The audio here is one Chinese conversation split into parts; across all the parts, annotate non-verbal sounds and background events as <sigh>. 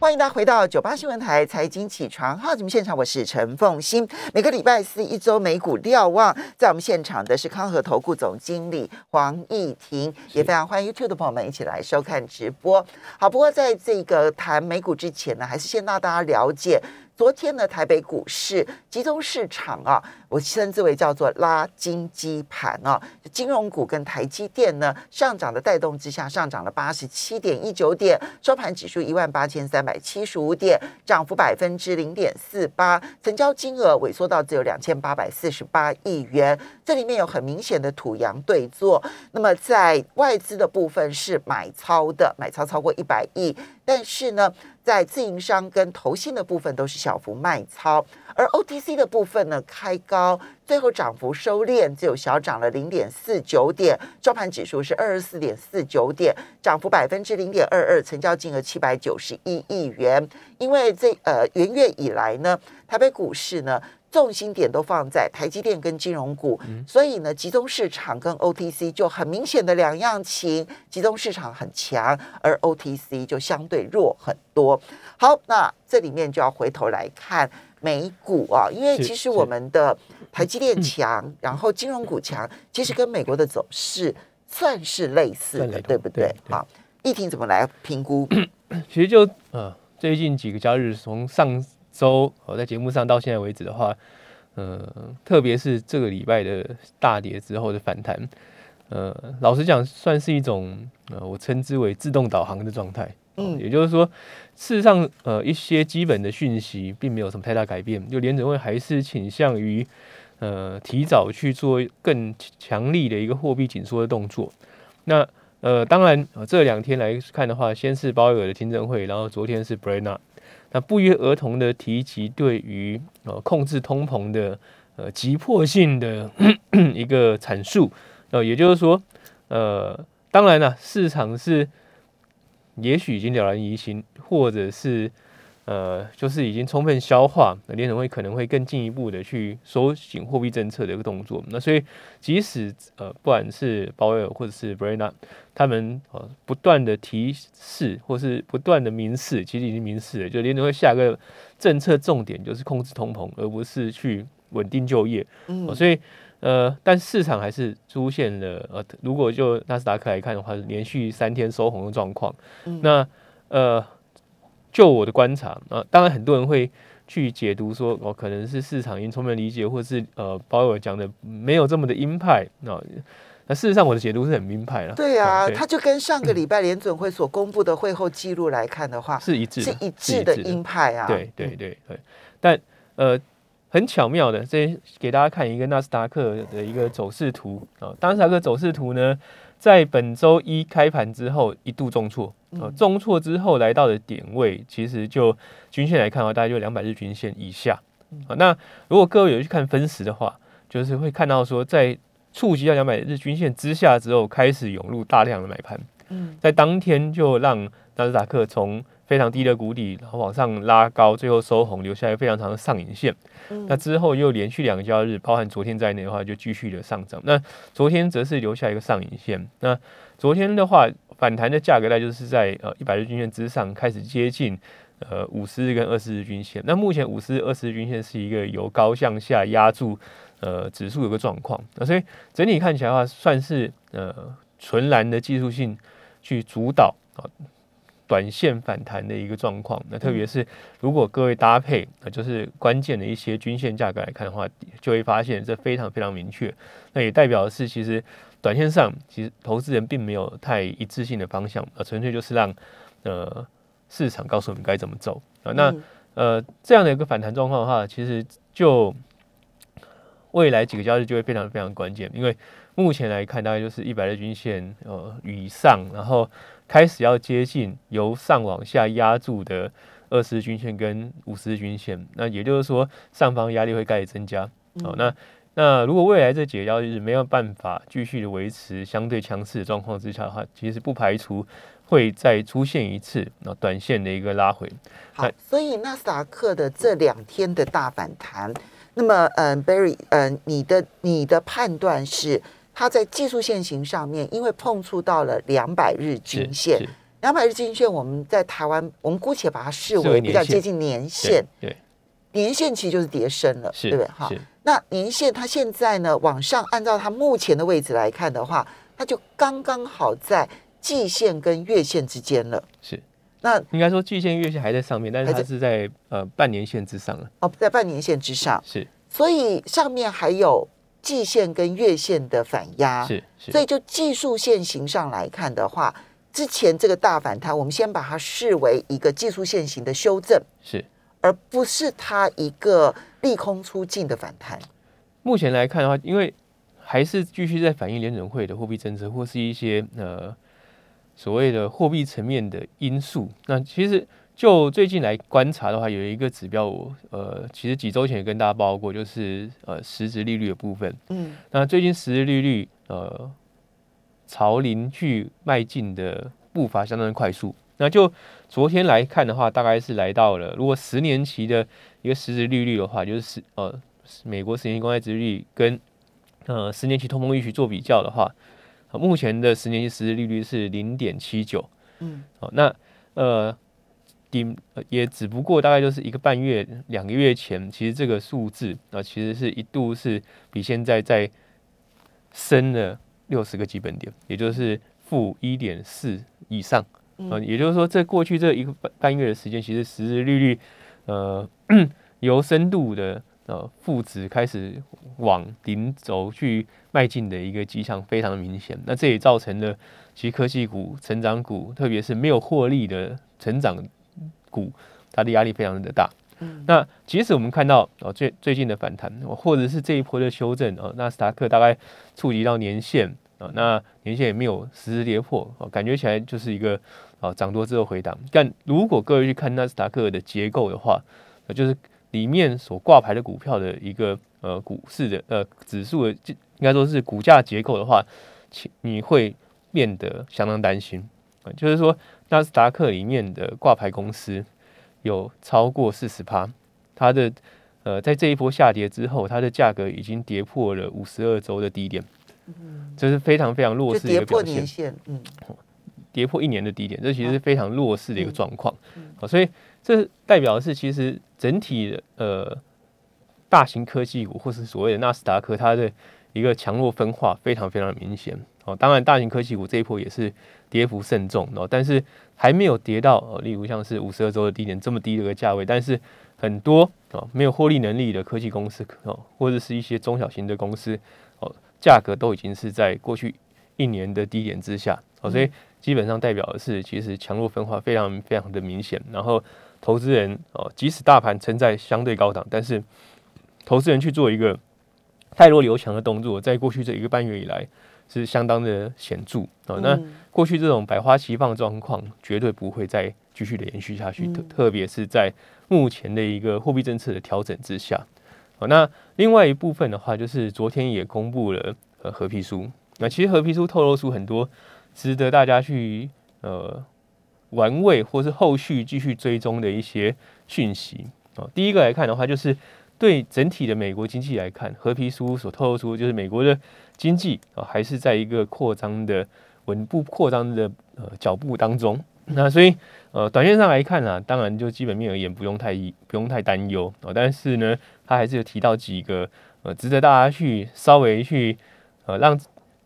欢迎大家回到九八新闻台财经起床号节目现场，我是陈凤欣。每个礼拜四一周美股瞭望，在我们现场的是康和投顾总经理黄义婷，也非常欢迎 YouTube 的朋友们一起来收看直播。好，不过在这个谈美股之前呢，还是先让大家了解。昨天呢，台北股市集中市场啊，我称之为叫做拉金基盘啊，金融股跟台积电呢上涨的带动之下，上涨了八十七点一九点，收盘指数一万八千三百七十五点，涨幅百分之零点四八，成交金额萎缩到只有两千八百四十八亿元，这里面有很明显的土洋对坐。那么在外资的部分是买超的，买超超过一百亿，但是呢。在自营商跟投信的部分都是小幅卖超，而 OTC 的部分呢开高，最后涨幅收敛，只有小涨了零点四九点，收盘指数是二十四点四九点，涨幅百分之零点二二，成交金额七百九十一亿元。因为这呃元月以来呢，台北股市呢。重心点都放在台积电跟金融股，所以呢，集中市场跟 OTC 就很明显的两样情，集中市场很强，而 OTC 就相对弱很多。好，那这里面就要回头来看美股啊，因为其实我们的台积电强，然后金融股强，其实跟美国的走势算是类似的，对不对？好，议婷怎么来评估？<coughs> 其实就呃，最近几个交易日从上。周哦，在节目上到现在为止的话，呃，特别是这个礼拜的大跌之后的反弹，呃，老实讲，算是一种呃，我称之为自动导航的状态。嗯，也就是说，事实上，呃，一些基本的讯息并没有什么太大改变，就联准会还是倾向于呃提早去做更强力的一个货币紧缩的动作。那呃，当然，这两天来看的话，先是鲍威尔的听证会，然后昨天是 b r e n n 那不约而同的提及对于呃控制通膨的呃急迫性的 <coughs> 一个阐述，呃，也就是说，呃，当然了，市场是也许已经了然于心，或者是。呃，就是已经充分消化，那联储会可能会更进一步的去收紧货币政策的一个动作。那所以，即使呃，不管是鲍威尔或者是 e n a 他们呃不断的提示或是不断的明示，其实已经明示了，就联储会下个政策重点就是控制通膨，而不是去稳定就业。嗯，所以呃，但市场还是出现了呃，如果就纳斯达克来看的话，连续三天收红的状况。那呃。就我的观察啊，当然很多人会去解读说，哦，可能是市场已经充分理解，或者是呃，鲍威尔讲的没有这么的鹰派那那事实上，我的解读是很鹰派了。对啊，他就跟上个礼拜联准会所公布的会后记录来看的话，是一致，是一致的鹰派啊。对对对对，但呃，很巧妙的，这给大家看一个纳斯达克的一个走势图啊，纳斯达克走势图呢。在本周一开盘之后一度重挫，呃，重挫之后来到的点位，其实就均线来看的话，大概就两百日均线以下。啊，那如果各位有去看分时的话，就是会看到说，在触及到两百日均线之下之后，开始涌入大量的买盘。嗯，在当天就让纳斯达克从非常低的谷底，然后往上拉高，最后收红，留下一个非常长的上影线。那之后又连续两个交易日，包含昨天在内的话，就继续的上涨。那昨天则是留下一个上影线。那昨天的话，反弹的价格带就是在呃一百日均线之上，开始接近呃五十日跟二十日均线。那目前五十日、二十日均线是一个由高向下压住呃指数有个状况。那所以整体看起来的话，算是呃纯蓝的技术性去主导啊。短线反弹的一个状况，那特别是如果各位搭配，那就是关键的一些均线价格来看的话，就会发现这非常非常明确。那也代表的是，其实短线上其实投资人并没有太一致性的方向，呃，纯粹就是让呃市场告诉我们该怎么走啊。那呃这样的一个反弹状况的话，其实就未来几个交易日就会非常非常关键，因为目前来看大概就是一百日均线呃以上，然后。开始要接近由上往下压住的二十日均线跟五十日均线，那也就是说上方压力会开始增加。好，那那如果未来这几个交易日没有办法继续的维持相对强势的状况之下的话，其实不排除会再出现一次那短线的一个拉回。好，所以纳斯达克的这两天的大反弹，那么嗯，Barry，嗯，你的你的判断是？它在技术线型上面，因为碰触到了两百日均线，两百日均线我们在台湾，我们姑且把它视视为为比较接近年线，对，年线其实就是跌升了，是对不对？哈，那年线它现在呢往上，按照它目前的位置来看的话，它就刚刚好在季线跟月线之间了。是，那应该说季线、月线还在上面，但是它是在呃半年线之上了。哦，在半年线之上，是所以上面还有季线跟月线的反压。是是，所以就技术线型上来看的话，之前这个大反弹，我们先把它视为一个技术线型的修正，是而不是它一个利空出尽的反弹。目前来看的话，因为还是继续在反映联准会的货币政策或是一些呃所谓的货币层面的因素。那其实就最近来观察的话，有一个指标我呃其实几周前也跟大家报告过，就是呃实质利率的部分。嗯，那最近实质利率呃朝零去迈进的步伐相当的快速。那就昨天来看的话，大概是来到了，如果十年期的一个实质利率的话，就是十呃美国十年期公债殖利率跟呃十年期通膨预期做比较的话，呃目前的十年期实质利率是零点七九。嗯，好，那呃顶呃也只不过大概就是一个半月、两个月前，其实这个数字啊、其实是一度是比现在在升了六十个基本点，也就是负一点四以上。啊、也就是说，这过去这一个半半月的时间，其实实质利率呃由深度的呃负值开始往零轴去迈进的一个迹象非常明显。那这也造成了其实科技股、成长股，特别是没有获利的成长股，它的压力非常的大。那即使我们看到哦最最近的反弹，哦或者是这一波的修正哦，纳斯达克大概触及到年线啊，那年线也没有实时跌破，哦，感觉起来就是一个啊涨多之后回档。但如果各位去看纳斯达克的结构的话，呃就是里面所挂牌的股票的一个呃股市的呃指数的，应该说是股价结构的话，你会变得相当担心啊，就是说纳斯达克里面的挂牌公司有超过四十趴，它的呃在这一波下跌之后，它的价格已经跌破了五十二周的低点，这是非常非常弱就势的一个表现嗯，跌破一年的低点，这其实是非常弱势的一个嗯状况。好，所以这代表的是，其实整体的呃大型科技股或是所谓的纳斯达克，它的一个强弱分化非常非常明显。哦，当然大型科技股这一波也是跌幅甚重哦，但是还没有跌到呃，例如像是五十二周的低点这么低的一个价位，但是很多哦没有获利能力的科技公司哦，或者是一些中小型的公司哦，价格都已经是在过去一年的低点之下哦，所以基本上代表的是，其实强弱分化非常非常的明显。然后投资人哦，即使大盘撑在相对高档，但是投资人去做一个太弱留强的动作，在过去这一个半月以来是相当的显著哦。那嗯过去这种百花齐放的状况，绝对不会再继续的延续下去，特嗯特别是在目前的一个货币政策的调整之下。好，那另外一部分的话，就是昨天也公布了呃合皮书。那其实合皮书透露出很多值得大家去呃玩味或是后续继续追踪的一些讯息哦。第一个来看的话，就是对整体的美国经济来看，合皮书所透露出就是美国的经济啊、还是在一个扩张的稳步扩张的呃脚步当中。<laughs> 那所以呃，短线上来看啊，当然就基本面而言不用太不用太担忧哦。但是呢，他还是有提到几个呃值得大家去稍微去呃让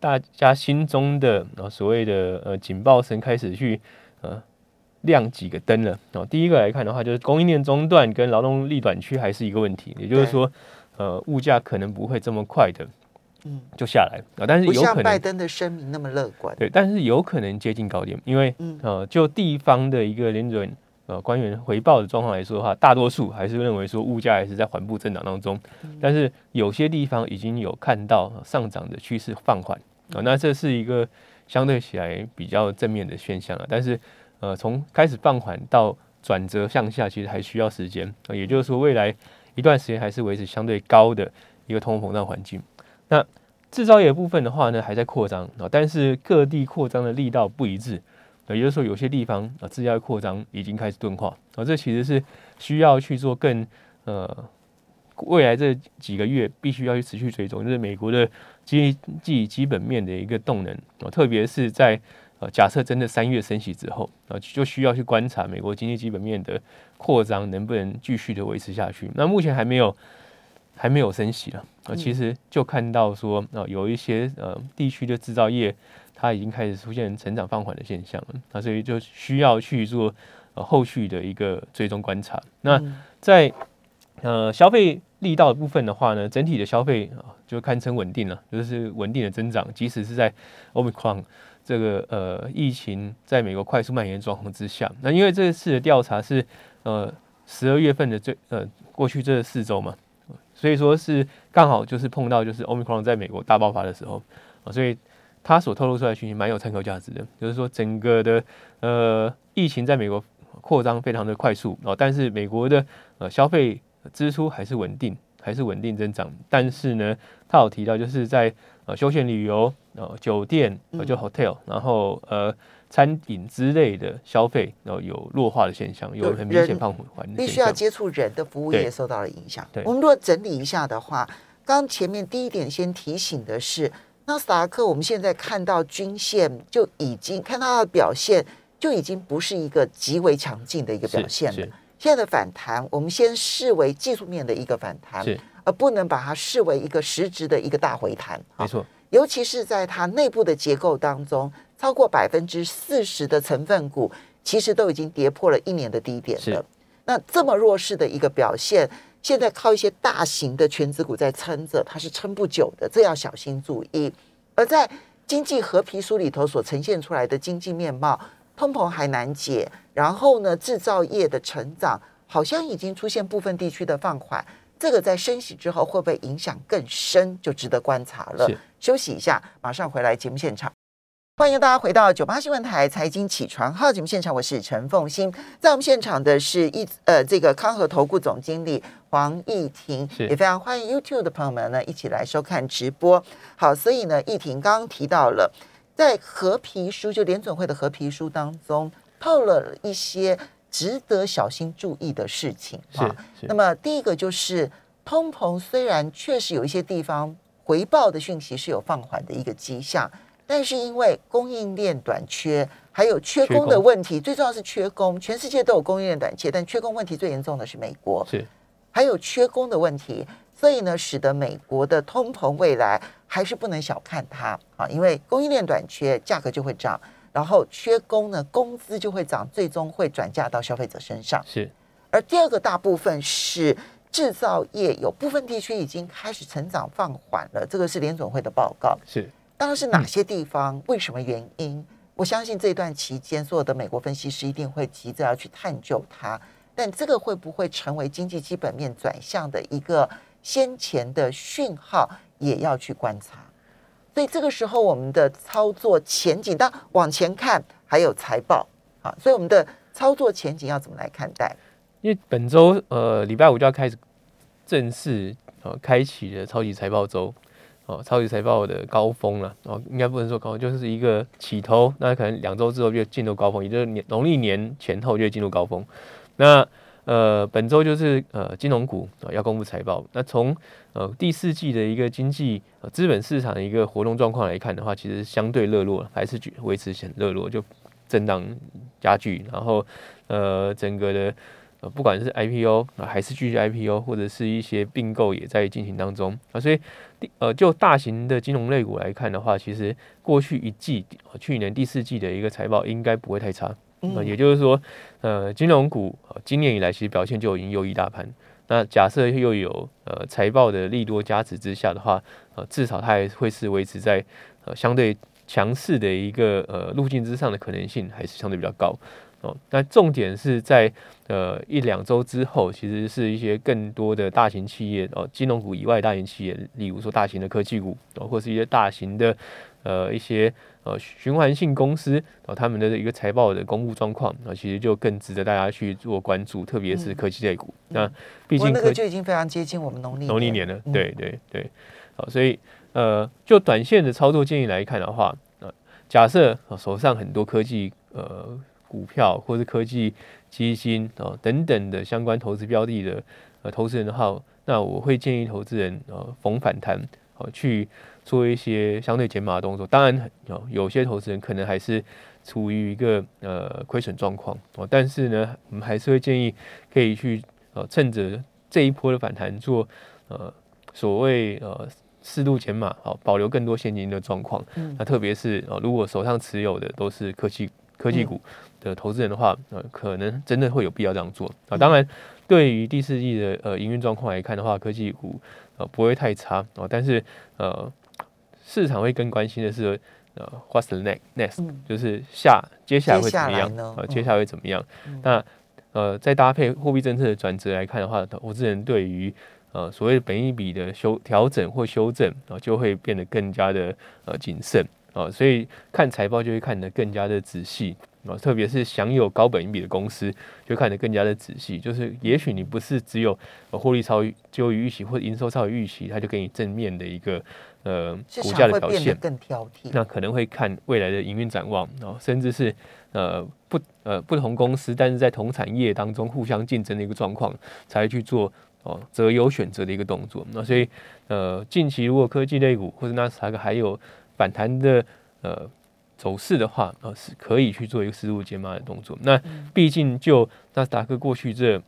大家心中的呃所谓的呃警报声开始去呃亮几个灯了哦。第一个来看的话，就是供应链中断跟劳动力短缺还是一个问题，也就是说呃物价可能不会这么快的嗯就下来啊、但是不像有可能拜登的声明那么乐观。对，但是有可能接近高点，因为嗯呃，就地方的一个联准呃官员回报的状况来说的话，大多数还是认为说物价还是在缓步增长当中，但是有些地方已经有看到呃上涨的趋势放缓啊、那这是一个相对起来比较正面的现象了，但是呃，从开始放缓到转折向下，其实还需要时间、呃也就是说未来一段时间还是维持相对高的一个通货膨胀环境。那制造业部分的话呢，还在扩张啊，但是各地扩张的力道不一致，也就是说有些地方啊制造业扩张已经开始钝化啊，这其实是需要去做更呃未来这几个月必须要去持续追踪，就是美国的经济基本面的一个动能啊，特别是在呃，假设真的三月升息之后，啊，就需要去观察美国经济基本面的扩张能不能继续的维持下去。那目前还没有还没有升息了，啊，其实就看到说，啊，有一些呃地区的制造业它已经开始出现成长放缓的现象了，那所以就需要去做呃后续的一个追踪观察。那在呃消费力道的部分的话呢，整体的消费啊就堪称稳定了，就是稳定的增长，即使是在 Omicron 这个呃疫情在美国快速蔓延状况之下，那因为这次的调查是呃十二月份的最呃过去这四周嘛，所以说是刚好就是碰到就是 Omicron 在美国大爆发的时候啊，所以他所透露出来的讯息蛮有参考价值的，就是说整个的呃疫情在美国扩张非常的快速哦，但是美国的呃消费支出还是稳定，还是稳定增长。但是呢，他有提到，就是在呃休闲旅游、呃酒店、呃就 hotel，然后呃餐饮之类的消费，然后有弱化的现象，有很明显放缓。必须要接触人的服务业受到了影响。对，我们如果整理一下的话，刚前面第一点先提醒的是，纳斯达克我们现在看到均线就已经看到它的表现，就已经不是一个极为强劲的一个表现了。现在的反弹，我们先视为技术面的一个反弹，而不能把它视为一个实质的一个大回弹。没错，尤其是在它内部的结构当中，超过百分之四十的成分股其实都已经跌破了一年的低点了。那这么弱势的一个表现，现在靠一些大型的全资股在撑着，它是撑不久的，这要小心注意。而在经济合皮书里头所呈现出来的经济面貌。通膨还难解，然后呢，制造业的成长好像已经出现部分地区的放缓，这个在升息之后会不会影响更深，就值得观察了。休息一下，马上回来节目现场。欢迎大家回到九八新闻台财经起床号节目现场，我是陈凤欣，在我们现场的是一呃这个康和投顾总经理黄义婷，也非常欢迎 YouTube 的朋友们呢一起来收看直播。好，所以呢，义婷刚刚提到了。在合皮书，就联准会的合皮书当中，透了一些值得小心注意的事情啊。那么第一个就是，通膨虽然确实有一些地方回报的讯息是有放缓的一个迹象，但是因为供应链短缺，还有缺工的问题，最重要是缺工。全世界都有供应链短缺，但缺工问题最严重的是美国，是还有缺工的问题。所以呢，使得美国的通膨未来还是不能小看它啊，因为供应链短缺，价格就会涨，然后缺工呢，工资就会涨，最终会转嫁到消费者身上。是。而第二个大部分是制造业，有部分地区已经开始成长放缓了，这个是联总会的报告。是。当然是哪些地方？为什么原因？我相信这段期间，所有的美国分析师一定会急着要去探究它。但这个会不会成为经济基本面转向的一个？先前的讯号也要去观察，所以这个时候我们的操作前景，当往前看还有财报啊，所以我们的操作前景要怎么来看待？因为本周呃礼拜五就要开始正式呃开启了超级财报周哦，超级财报的高峰了哦，应该不能说高峰，就是一个起头，那可能两周之后就进入高峰，也就是年农历年前后就进入高峰，那。呃，本周就是呃金融股啊要公布财报。那从呃第四季的一个经济呃资本市场的一个活动状况来看的话，其实相对热络，还是维持很热络，就震荡加剧。然后呃整个的呃不管是 IPO 啊还是继续 IPO，或者是一些并购也在进行当中啊。所以呃就大型的金融类股来看的话，其实过去一季去年第四季的一个财报应该不会太差。那也就是说，呃，金融股今年以来其实表现就已经优于大盘。那假设又有呃财报的利多加持之下的话，呃，至少它还会是维持在呃相对强势的一个呃路径之上的可能性还是相对比较高哦。那重点是在呃一两周之后，其实是一些更多的大型企业哦，金融股以外大型企业，例如说大型的科技股哦，或是一些大型的呃一些。呃，循环性公司啊，他们的一个财报的公布状况啊，其实就更值得大家去做关注，特别是科技类股。那毕竟那个就已经非常接近我们农历农历年了，对对对。好，所以呃，就短线的操作建议来看的话，呃，假设手上很多科技呃股票或是科技基金啊等等的相关投资标的的呃投资人的话，那我会建议投资人呃逢反弹哦去。做一些相对减码的动作，当然有有些投资人可能还是处于一个呃亏损状况哦，但是呢，我们还是会建议可以去呃趁着这一波的反弹做呃所谓呃适度减码，好保留更多现金的状况。那特别是呃如果手上持有的都是科技科技股的投资人的话，呃可能真的会有必要这样做啊。当然，对于第四季的呃营运状况来看的话，科技股呃不会太差哦，但是呃市场会更关心的是。呃，What's the next next？就是下接下来会怎么样？呃，接下来会怎么样？那呃，再搭配货币政策的转折来看的话，投资人对于呃所谓的本一比的修调整或修正啊，就会变得更加的呃谨慎啊，所以看财报就会看得更加的仔细啊，特别是享有高本益比的公司，就看得更加的仔细。就是也许你不是只有获利超于就于预期或者营收超于预期，它就给你正面的一个。呃，股价的表现更挑剔，那可能会看未来的营运展望，然后甚至是呃不呃不同公司，但是在同产业当中互相竞争的一个状况，才会去做哦择优选择的一个动作。那所以呃近期如果科技类股或者纳斯达克还有反弹的呃走势的话，呃是可以去做一个适度减码的动作。那毕竟就纳斯达克过去这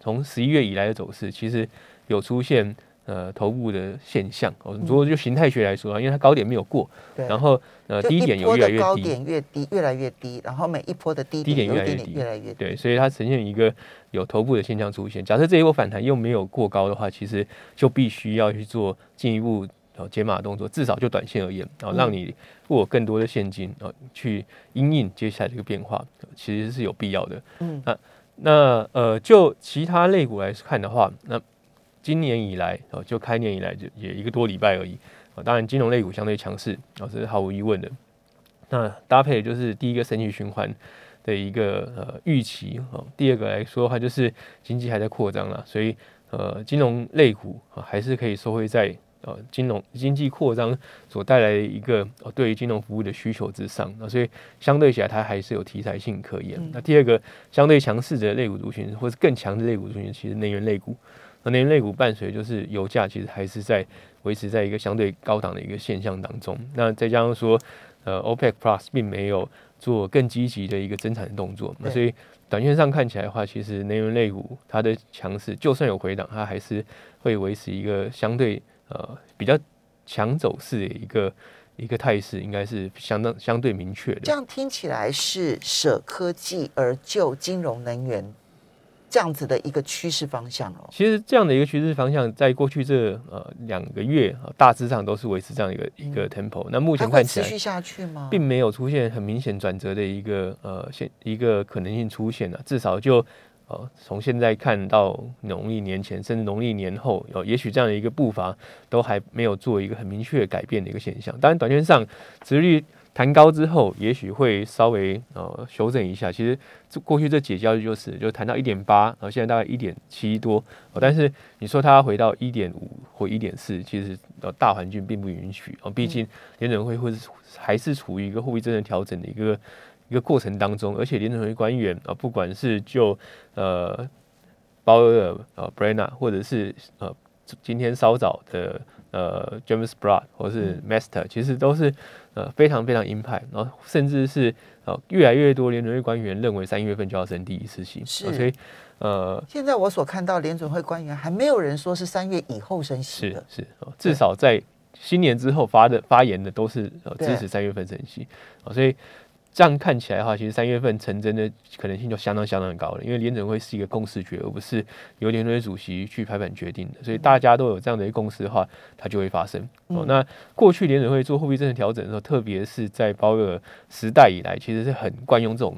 从十一月以来的走势，其实有出现。呃，头部的现象，哦，如果就形态学来说啊，因为它高点没有过，然后呃低点有越来越低，高点越低，越来越低，然后每一波的低低点越来越低，越来越低，对，所以它呈现一个有头部的现象出现。假设这一波反弹又没有过高的话，其实就必须要去做进一步呃解码动作，至少就短线而言，然后让你握更多的现金啊，去因应接下来这个变化，其实是有必要的。嗯，那那呃，就其他类股来看的话，那。今年以来，哦，就开年以来就也一个多礼拜而已，啊，当然金融类股相对强势，啊，这是毫无疑问的。那搭配的就是第一个升息循环的一个呃预期，啊，第二个来说的话就是经济还在扩张了，所以呃金融类股啊还是可以收回在呃金融经济扩张所带来的一个呃对于金融服务的需求之上，那，所以相对起来它还是有题材性可言。那第二个相对强势的类股族群，或者更强的类股族群，其实能源类股。那能源类股伴随就是油价，其实还是在维持在一个相对高档的一个现象当中。那再加上说，呃，OPEC Plus 并没有做更积极的一个增产的动作，那所以短线上看起来的话，其实能源类股它的强势，就算有回档，它还是会维持一个相对呃比较强走势的一个一个态势，应该是相当相对明确的。这样听起来是舍科技而救金融能源。这样子的一个趋势方向哦，其实这样的一个趋势方向，在过去这呃两个月啊，大致上都是维持这样一个一个 tempo。那目前看起来持续下去吗？并没有出现很明显转折的一个呃现一个可能性出现了。至少就呃从现在看到农历年前，甚至农历年后，有也许这样的一个步伐都还没有做一个很明确改变的一个现象。当然，短线上值率。弹高之后，也许会稍微呃修正一下。其实这过去这几交易就是，就谈到一点八，然后现在大概一点七多。但是你说它回到一点五或一点四，其实呃大环境并不允许啊。毕竟联准会会是还是处于一个货币政策调整的一个一个过程当中，而且联准会官员啊，不管是就呃鲍威尔呃 Brenna，或者是呃今天稍早的呃 James Broad 或是 Master，其实都是。呃，非常非常鹰派，然后甚至是呃越来越多联准会官员认为三月份就要升第一次息，是，所以呃，现在我所看到联准会官员还没有人说是三月以后升息的，是是，至少在新年之后发的发言的都是呃支持三月份升息，所以。这样看起来的话，其实三月份成真的可能性就相当相当高了，因为联准会是一个共识决，而不是由联准会主席去拍板决定的，所以大家都有这样的一个共识的话，它就会发生。哦，那过去联准会做货币政策调整的时候，特别是在鲍威尔时代以来，其实是很惯用这种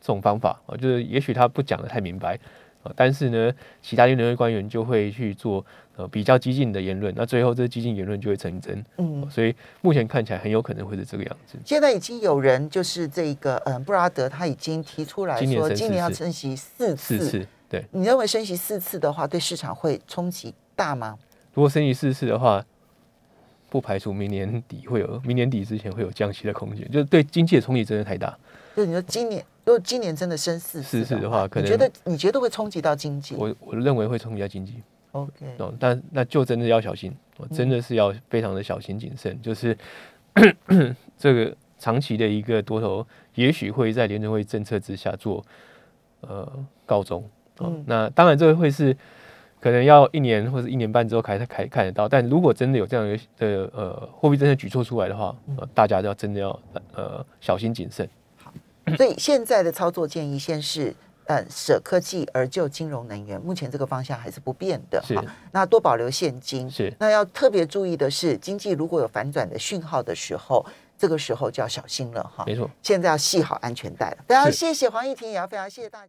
这种方法啊，就是也许他不讲的太明白啊，但是呢，其他联准会官员就会去做。呃，比较激进的言论，那最后这激进言论就会成真。嗯，所以目前看起来很有可能会是这个样子。现在已经有人就是这个，嗯，布拉德他已经提出来说，今年要升息四次。四次，对。你认为升息四次的话，对市场会冲击大吗？如果升息四次的话，不排除明年底会有，明年底之前会有降息的空间，就是对经济的冲击真的太大。就你说今年，如果今年真的升四四十的话，可能你觉得你觉得会冲击到经济？我我认为会冲击到经济。OK，哦，但那就真的要小心，我真的是要非常的小心谨慎。就是 <coughs> 这个长期的一个多头，也许会在联准会政策之下做呃告终。嗯，那当然这个会是可能要一年或者一年半之后才才看得到。但如果真的有这样的呃货币政策举措出来的话，呃，大家都要真的要呃小心谨慎。好，<laughs> 所以现在的操作建议先是。呃，舍科技而就金融能源，目前这个方向还是不变的哈。那多保留现金是。那要特别注意的是，经济如果有反转的讯号的时候，这个时候就要小心了哈。没错，现在要系好安全带了。非常谢谢黄义婷，也要非常谢谢大家。